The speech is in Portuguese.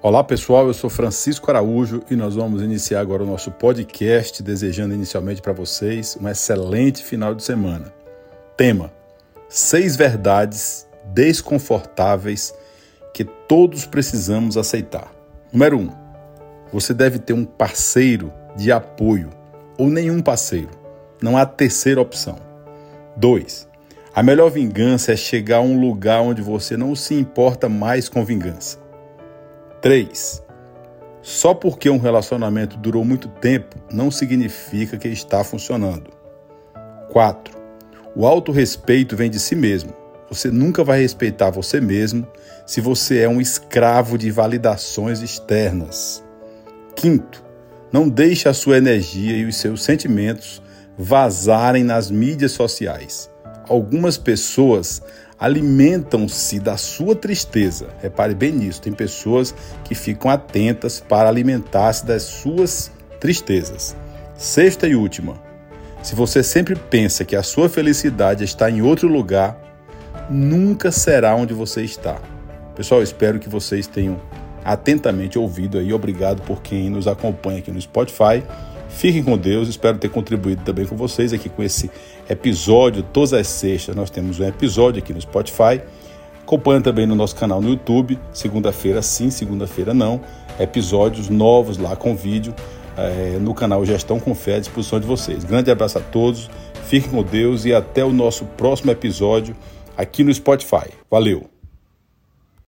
Olá pessoal, eu sou Francisco Araújo e nós vamos iniciar agora o nosso podcast, desejando inicialmente para vocês um excelente final de semana. Tema: Seis verdades desconfortáveis que todos precisamos aceitar. Número 1. Um, você deve ter um parceiro de apoio ou nenhum parceiro. Não há terceira opção. 2. A melhor vingança é chegar a um lugar onde você não se importa mais com vingança. 3. Só porque um relacionamento durou muito tempo não significa que está funcionando. 4. O autorrespeito vem de si mesmo. Você nunca vai respeitar você mesmo se você é um escravo de validações externas. Quinto, não deixe a sua energia e os seus sentimentos vazarem nas mídias sociais. Algumas pessoas alimentam-se da sua tristeza. Repare bem nisso, tem pessoas que ficam atentas para alimentar-se das suas tristezas. Sexta e última. Se você sempre pensa que a sua felicidade está em outro lugar, nunca será onde você está. Pessoal, espero que vocês tenham atentamente ouvido aí. Obrigado por quem nos acompanha aqui no Spotify. Fiquem com Deus, espero ter contribuído também com vocês aqui com esse episódio. Todas as sextas nós temos um episódio aqui no Spotify. Acompanhe também no nosso canal no YouTube, segunda-feira sim, segunda-feira não. Episódios novos lá com vídeo é, no canal Gestão com Fé à disposição de vocês. Grande abraço a todos, fiquem com Deus e até o nosso próximo episódio aqui no Spotify. Valeu!